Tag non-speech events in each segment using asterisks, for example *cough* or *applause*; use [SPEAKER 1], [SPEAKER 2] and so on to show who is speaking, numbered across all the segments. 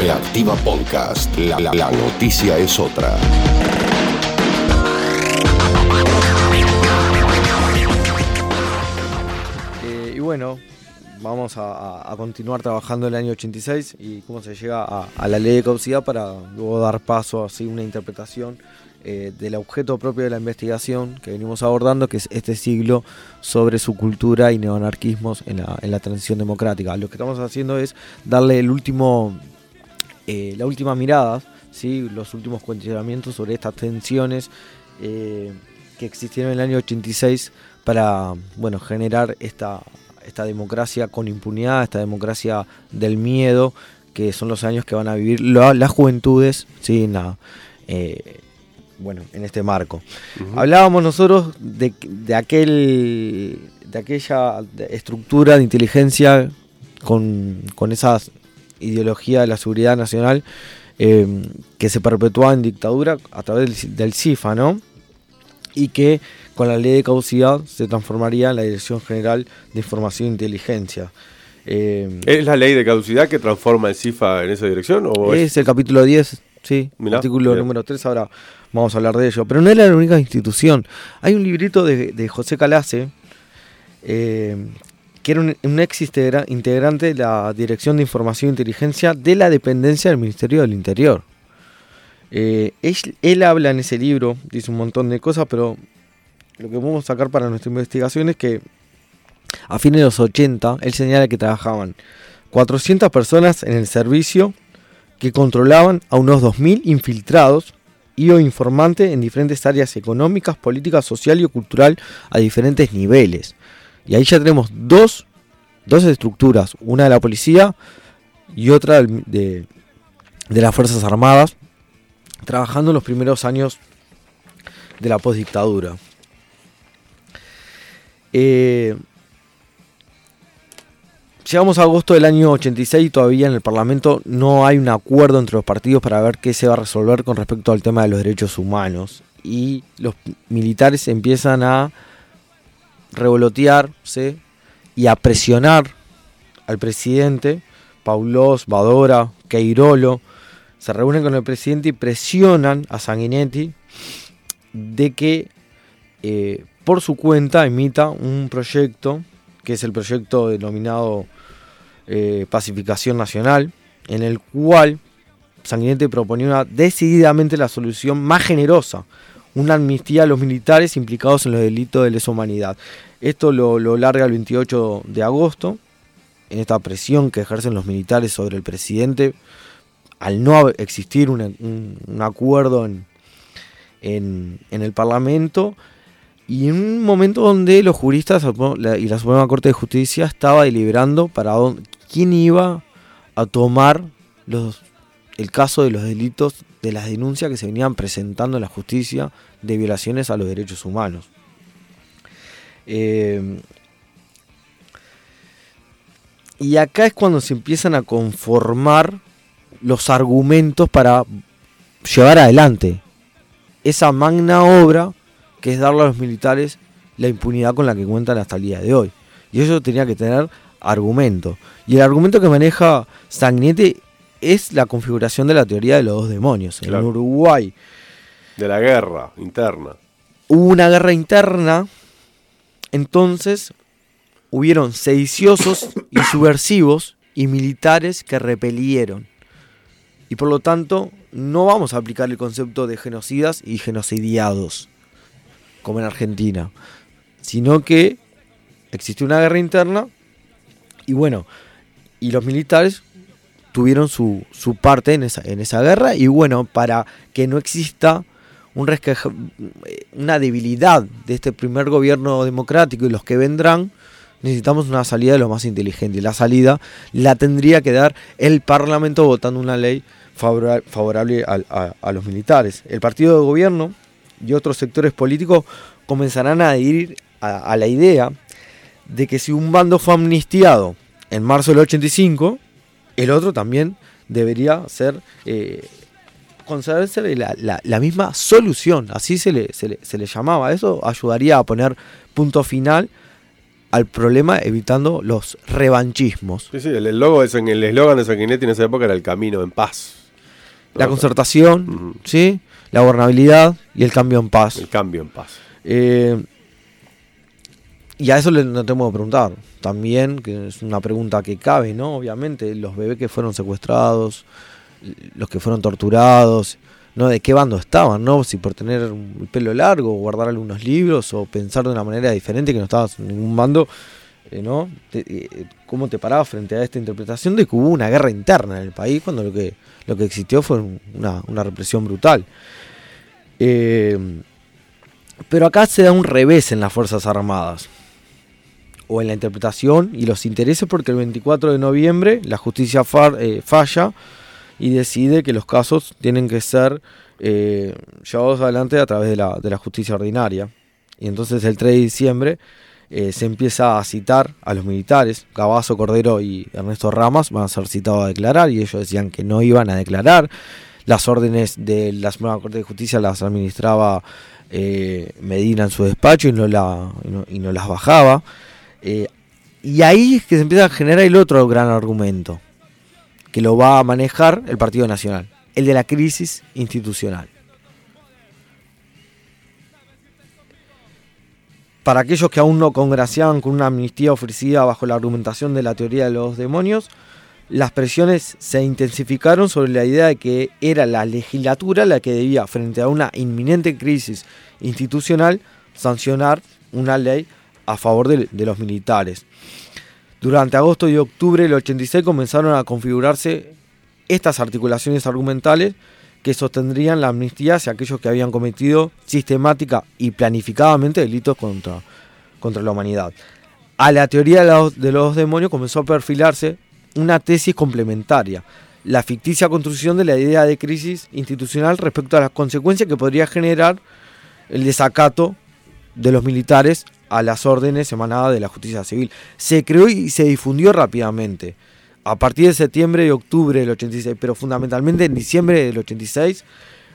[SPEAKER 1] Reactiva Podcast. La, la, noticia es otra.
[SPEAKER 2] Eh, y bueno, vamos a, continuar trabajando el año 86 y cómo se llega a, la ley de caducidad para luego dar paso a así, una interpretación eh, del objeto propio de la investigación que venimos abordando, que es este siglo sobre su cultura y neoanarquismos en la, en la transición democrática. Lo que estamos haciendo es darle el último, eh, la última mirada, ¿sí? los últimos cuestionamientos sobre estas tensiones eh, que existieron en el año 86 para bueno, generar esta, esta democracia con impunidad, esta democracia del miedo, que son los años que van a vivir la- las juventudes ¿sí? en, la, eh, bueno, en este marco. Hablábamos nosotros de, de aquel de aquella estructura de inteligencia con, con esa ideología de la seguridad nacional eh, que se perpetuaba en dictadura a través del, del CIFA, ¿no? Y que con la ley de caducidad se transformaría en la Dirección General de Información e Inteligencia. Eh,
[SPEAKER 3] ¿Es la ley de caducidad que transforma el CIFA en esa dirección? ¿O es-
[SPEAKER 2] es el capítulo 10, sí,
[SPEAKER 3] Mirá,
[SPEAKER 2] artículo número 3, ahora vamos a hablar de ello. Pero no era la única institución. Hay un librito de, de José Calace, eh, que era un, ex integra- integrante de la Dirección de Información e Inteligencia de la dependencia del Ministerio del Interior. Eh, él, él habla en ese libro, dice un montón de cosas, pero lo que podemos sacar para nuestra investigación es que a fines de los 80, él señala que trabajaban 400 personas en el servicio que controlaban a unos 2.000 infiltrados y o informantes en diferentes áreas económicas, políticas, social y cultural a diferentes niveles. Y ahí ya tenemos dos, dos estructuras, una de la policía y otra de, de las Fuerzas Armadas, trabajando en los primeros años de la postdictadura. Eh, Llegamos a agosto del año 86 y todavía en el Parlamento no hay un acuerdo entre los partidos para ver qué se va a resolver con respecto al tema de los derechos humanos. Y los militares empiezan a revolotearse y a presionar al presidente, Paulos, Badora, Queirolo, se reúnen con el presidente y presionan a Sanguinetti de que eh, por su cuenta emita un proyecto, que es el proyecto denominado eh, Pacificación Nacional, en el cual Sanguinetti proponía decididamente la solución más generosa, una amnistía a los militares implicados en los delitos de lesa humanidad. Esto lo, lo larga el 28 de agosto, en esta presión que ejercen los militares sobre el presidente, al no existir un, un acuerdo en, en- en el Parlamento, y en un momento donde los juristas y la Suprema Corte de Justicia estaba deliberando para dónde- quién iba a tomar los, el caso de los delitos de las denuncias que se venían presentando en la justicia de violaciones a los derechos humanos. Eh, y acá es cuando se empiezan a conformar los argumentos para llevar adelante esa magna obra que es darle a los militares la impunidad con la que cuentan hasta el día de hoy. Y eso tenía que tener argumento. Y el argumento que maneja Sanguinetti es la configuración de la teoría de los dos demonios. En. Uruguay
[SPEAKER 3] De la guerra interna.
[SPEAKER 2] hubo una guerra interna, entonces hubieron sediciosos y *coughs* subversivos y militares que repelieron. Y por lo tanto, no vamos a aplicar el concepto de genocidas y genocidiados, como en Argentina, sino que existió una guerra interna y bueno, y los militares tuvieron su, su parte en esa, en esa guerra y bueno, para que no exista un resqueja- una debilidad de este primer gobierno democrático y los que vendrán, necesitamos una salida de lo más inteligente. Y la salida la tendría que dar el Parlamento votando una ley favora- favorable a, a los militares. El partido de gobierno y otros sectores políticos comenzarán a adherir a, a la idea de que si un bando fue amnistiado en marzo del 85, el otro también debería ser eh, considerarse la, la- la misma solución, así se le, se, le, se le llamaba. Eso ayudaría a poner punto final al problema evitando los revanchismos.
[SPEAKER 3] Sí, sí, el el logo eslogan de Sanguinetti en esa época era el camino en paz.
[SPEAKER 2] La concertación. ¿sí? la gobernabilidad y el cambio en paz.
[SPEAKER 3] El cambio en paz.
[SPEAKER 2] Eh, y a eso le no que preguntar. También, que es una pregunta que cabe, ¿no? Obviamente, los bebés que fueron secuestrados, los que fueron torturados, ¿no? ¿De qué bando estaban, no? Si por tener el pelo largo, guardar algunos libros o pensar de una manera diferente que no estabas en ningún bando, eh, ¿no? Eh, ¿Cómo te parabas frente a esta interpretación de que hubo una guerra interna en el país cuando lo que, lo que existió fue una, una represión brutal? Eh, pero acá se da un revés en las Fuerzas Armadas. O en la interpretación y los intereses porque el 24 de noviembre la justicia far- eh, falla y decide que los casos tienen que ser eh, llevados adelante a través de la, de la justicia ordinaria. Y entonces el 3 de diciembre eh, se empieza a citar a los militares. Gabazo, Cordero y Ernesto Ramas van a ser citados a declarar y ellos decían que no iban a declarar. Las órdenes de la Suprema Corte de Justicia las administraba Medina en su despacho y no, la, y no las bajaba. Eh, y ahí es que se empieza a generar el otro gran argumento, que lo va a manejar el Partido Nacional, el de la crisis institucional. Para aquellos que aún no congraciaban con una amnistía ofrecida bajo la argumentación de la teoría de los demonios, las presiones se intensificaron sobre la idea de que era la legislatura la que debía, frente a una inminente crisis institucional, sancionar una ley a favor de, de los militares. Durante agosto y octubre del 86 comenzaron a configurarse estas articulaciones argumentales que sostendrían la amnistía hacia aquellos que habían cometido sistemática y planificadamente delitos contra, contra la humanidad. A la teoría de los, de los demonios comenzó a perfilarse una tesis complementaria, la ficticia construcción de la idea de crisis institucional respecto a las consecuencias que podría generar el desacato de los militares a las órdenes emanadas de la justicia civil. Se creó y se difundió rápidamente. A partir de septiembre y octubre del 86, pero fundamentalmente en diciembre del 86,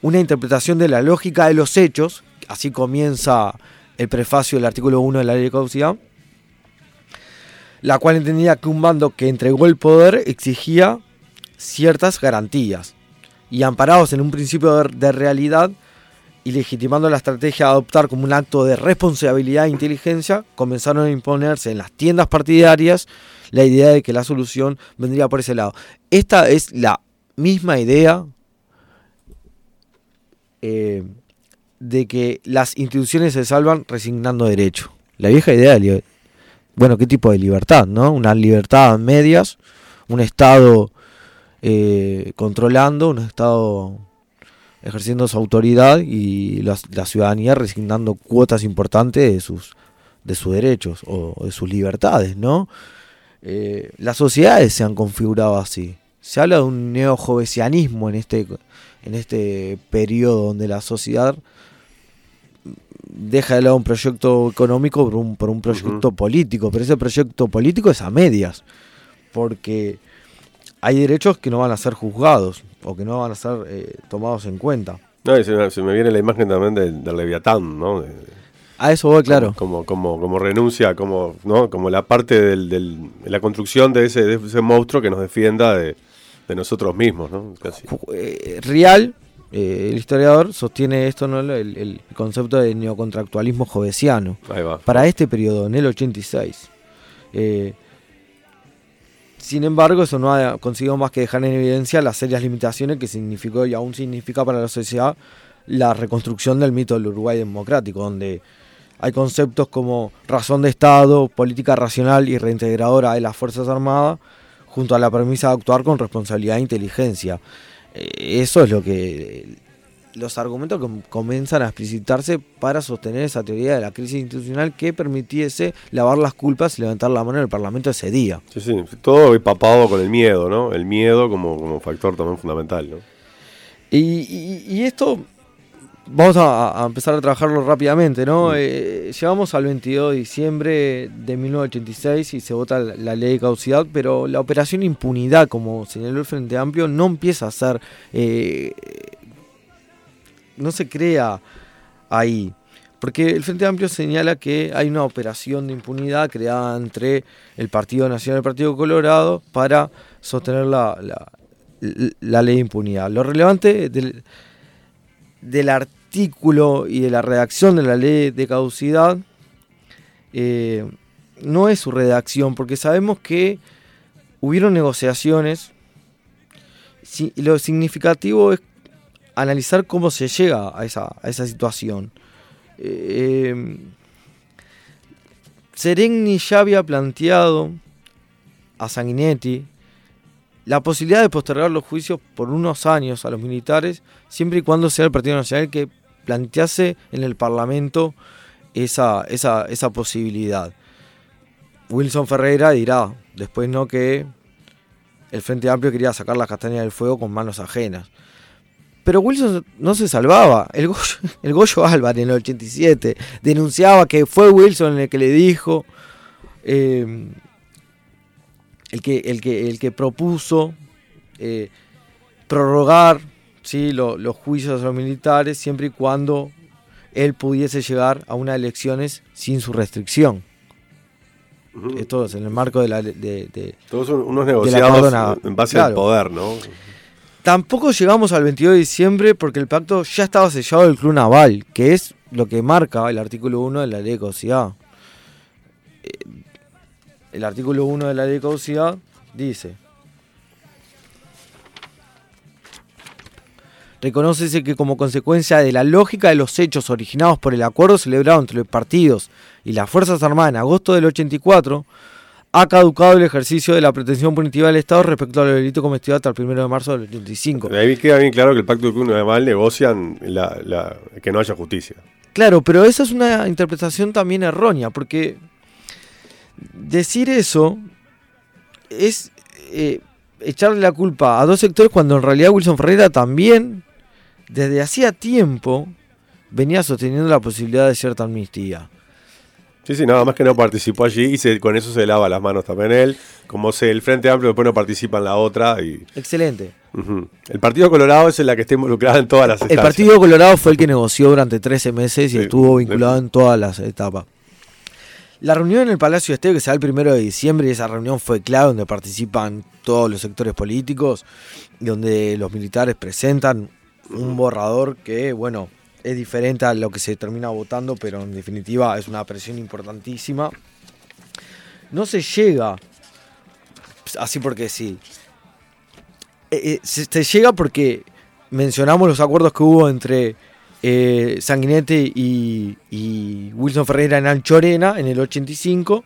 [SPEAKER 2] una interpretación de la lógica de los hechos, así comienza el prefacio del artículo 1 de la ley de caducidad, la cual entendía que un bando que entregó el poder exigía ciertas garantías. Y amparados en un principio de realidad y legitimando la estrategia de adoptar como un acto de responsabilidad e inteligencia, comenzaron a imponerse en las tiendas partidarias la idea de que la solución vendría por ese lado. Esta es la misma idea eh, de que las instituciones se salvan resignando derecho. La vieja idea de bueno, ¿qué tipo de libertad? ¿no? Una libertad a medias, un Estado eh, controlando, un Estado ejerciendo su autoridad y la, la ciudadanía resignando cuotas importantes de sus, de sus derechos o de sus libertades, ¿no? Eh, las sociedades se han configurado así. Se habla de un neojovesianismo en este, en este periodo donde la sociedad deja de lado un proyecto económico por un, por un proyecto político, pero ese proyecto político es a medias, porque hay derechos que no van a ser juzgados o que no van a ser eh, tomados en cuenta.
[SPEAKER 3] No, y se, me, se me viene la imagen también del, del Leviatán, ¿no? De-
[SPEAKER 2] A eso voy, claro.
[SPEAKER 3] Como, como, como renuncia, como, ¿no? como la parte del, del- de la construcción de ese, de ese monstruo que nos defienda de, de nosotros mismos, ¿no? Casi.
[SPEAKER 2] Eh, Real, eh, el historiador, sostiene esto, ¿no? el, el concepto de neocontractualismo jovesiano.
[SPEAKER 3] Ahí va.
[SPEAKER 2] para este periodo, en el 86. Eh, sin embargo, eso no ha conseguido más que dejar en evidencia las serias limitaciones que significó y aún significa para la sociedad la reconstrucción del mito del Uruguay democrático, donde hay conceptos como razón de Estado, política racional y reintegradora de las Fuerzas Armadas, junto a la premisa de actuar con responsabilidad e inteligencia. Eh, eso es lo que los argumentos que comienzan a explicitarse para sostener esa teoría de la crisis institucional que permitiese lavar las culpas y levantar la mano en el Parlamento ese día.
[SPEAKER 3] Sí, sí, todo empapado con el miedo, ¿no? El miedo como, como factor también fundamental, ¿no?
[SPEAKER 2] Y, y- y esto vamos a, a empezar a trabajarlo rápidamente, ¿no? Eh, llegamos al 22 de diciembre de 1986 y se vota la, la ley de caducidad, pero la operación impunidad, como señaló el Frente Amplio, no empieza a ser... eh, no se crea ahí. Porque el Frente Amplio señala que hay una operación de impunidad creada entre el Partido Nacional y el Partido Colorado para sostener la, la, ley de impunidad. Lo relevante del, del, artículo y de la redacción de la ley de caducidad eh, no es su redacción, porque sabemos que hubieron negociaciones y lo significativo es analizar cómo se llega a esa, a esa situación. Eh, Seregni ya había planteado a Sanguinetti la posibilidad de postergar los juicios por unos años a los militares, siempre y cuando sea el Partido Nacional que plantease en el Parlamento esa, esa, esa posibilidad. Wilson Ferreira dirá, después no que el Frente Amplio quería sacar las castañas del fuego con manos ajenas. Pero Wilson no se salvaba. El Goyo, *laughs* el Goyo Álvarez en el 87 denunciaba que fue Wilson el que le dijo, eh, el, que, el, que, el que propuso eh, prorrogar ¿sí? los juicios a los militares siempre y cuando él pudiese llegar a unas elecciones sin su restricción. Esto es en el marco de la. De,
[SPEAKER 3] Todos son unos negociados en base al poder, ¿no?
[SPEAKER 2] Tampoco llegamos al 22 de diciembre porque el pacto ya estaba sellado del Club Naval, que es lo que marca el artículo 1 de la ley de caducidad. Eh, el artículo 1 de la ley de caducidad dice: Reconócese que como consecuencia de la lógica de los hechos originados por el acuerdo celebrado entre los partidos y las Fuerzas Armadas en agosto del 84, ha caducado el ejercicio de la pretensión punitiva del Estado respecto al delito cometido hasta el 1 de marzo del 85.
[SPEAKER 3] Ahí queda bien claro que el pacto de Mal negocian que no haya justicia.
[SPEAKER 2] Claro, pero esa es una interpretación también errónea, porque decir eso es eh, echarle la culpa a dos sectores cuando en realidad Wilson Ferreira también desde hacía tiempo venía sosteniendo la posibilidad de cierta amnistía.
[SPEAKER 3] Sí, sí, nada más que no participó allí y con eso se lava las manos también él. Como se, el Frente Amplio después no participa en la otra. Y,
[SPEAKER 2] Excelente.
[SPEAKER 3] El Partido Colorado es la que está involucrada en todas las
[SPEAKER 2] etapas. El Partido Colorado fue el que negoció durante 13 meses y estuvo vinculado en todas las etapas. La reunión en el Palacio Esteo que se da el primero de diciembre y esa reunión fue clave donde participan todos los sectores políticos donde los militares presentan un borrador que, bueno, es diferente a lo que se termina votando, pero en definitiva es una presión importantísima. No se llega así porque sí. Eh, eh, se, llega porque mencionamos los acuerdos que hubo entre eh, Sanguinetti y, y, Wilson Ferreira en Anchorena en el 85.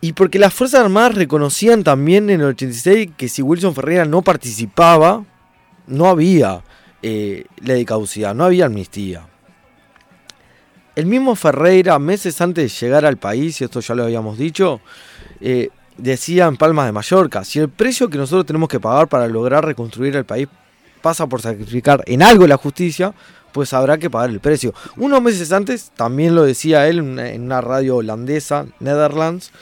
[SPEAKER 2] Y, porque las Fuerzas Armadas reconocían también en el 86 que si Wilson Ferreira no participaba, no había eh, ley de caducidad, no había amnistía. El mismo Ferreira, meses antes de llegar al país, y esto ya lo habíamos dicho, eh, decía en Palmas de Mallorca, si el precio que nosotros tenemos que pagar para lograr reconstruir el país pasa por sacrificar en algo la justicia, pues habrá que pagar el precio. Unos meses antes, también lo decía él en una radio holandesa, Netherlands,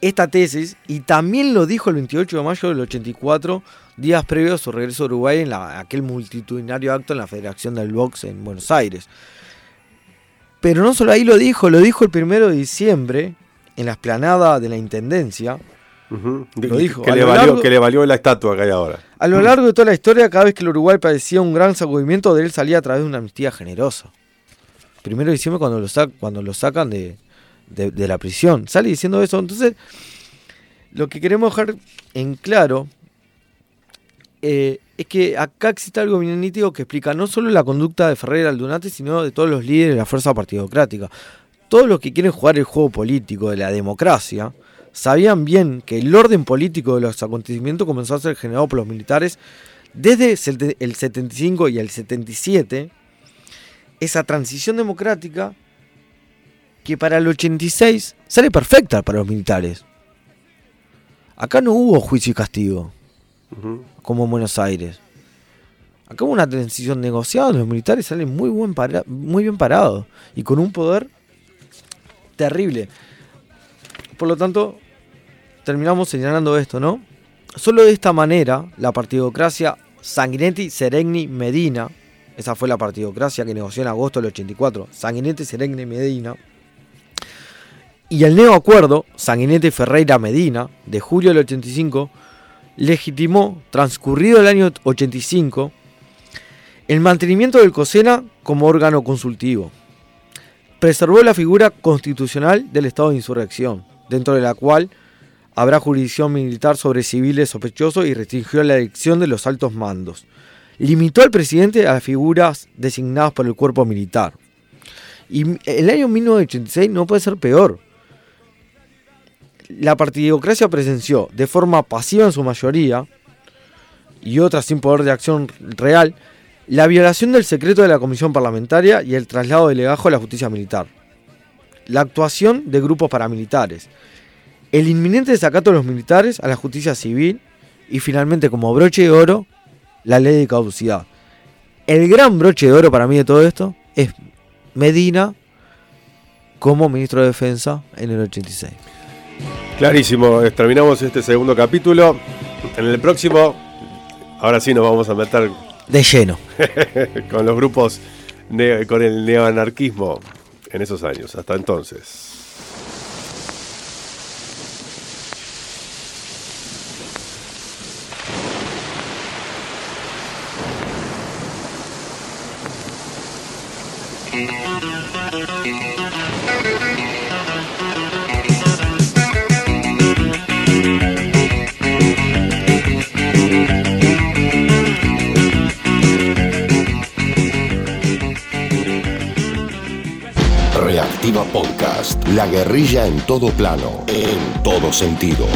[SPEAKER 2] esta tesis, y también lo dijo el 28 de mayo del 84, días previos a su regreso a Uruguay en aquel multitudinario acto en la Federación del Box en Buenos Aires. Pero no solo ahí lo dijo, lo dijo el 1 de diciembre en la esplanada de la Intendencia,
[SPEAKER 3] lo dijo. Que le, valió, la estatua que hay ahora.
[SPEAKER 2] A lo largo de toda la historia, cada vez que el Uruguay padecía un gran sacudimiento, de él salía a través de una amnistía generosa. Primero de diciembre cuando lo, cuando lo sacan de, la prisión. Sale diciendo eso. Entonces, lo que queremos dejar en claro eh, es que acá existe algo bien nítido que explica no solo la conducta de Ferreira Aldunate, sino de todos los líderes de la fuerza partidocrática. Todos los que quieren jugar el juego político de la democracia sabían bien que el orden político de los acontecimientos comenzó a ser generado por los militares desde el 75 y el 77, esa transición democrática que para el 86 sale perfecta para los militares. Acá no hubo juicio y castigo, como en Buenos Aires. Acá hubo una transición negociada, los militares salen muy, buen muy bien parados y con un poder terrible. Por lo tanto, terminamos señalando esto, ¿no? Solo de esta manera la partidocracia Sanguinetti, Seregni, Medina. Esa fue la partidocracia que negoció en agosto del 84. Sanguinetti, Seregni, Medina. Y el neoacuerdo, Sanguinetti, Ferreira, Medina, de julio del 85, legitimó, transcurrido el año 85, el mantenimiento del COSENA como órgano consultivo. Preservó la figura constitucional del estado de insurrección, dentro de la cual habrá jurisdicción militar sobre civiles sospechosos y restringió la elección de los altos mandos. Limitó al presidente a las figuras designadas por el cuerpo militar. Y el año 1986 no puede ser peor. La partidocracia presenció de forma pasiva en su mayoría y otras sin poder de acción real la violación del secreto de la comisión parlamentaria y el traslado de legajo a la justicia militar. La actuación de grupos paramilitares, el inminente desacato de los militares a la justicia civil y finalmente como broche de oro la ley de caducidad. El gran broche de oro para mí de todo esto es Medina como ministro de Defensa en el 86.
[SPEAKER 3] Clarísimo, terminamos este segundo capítulo. En el próximo, ahora sí nos vamos a meter
[SPEAKER 2] de lleno *laughs*
[SPEAKER 3] con los grupos, con el neoanarquismo en esos años. Hasta entonces.
[SPEAKER 1] Podcast. La guerrilla en todo plano, en todo sentido.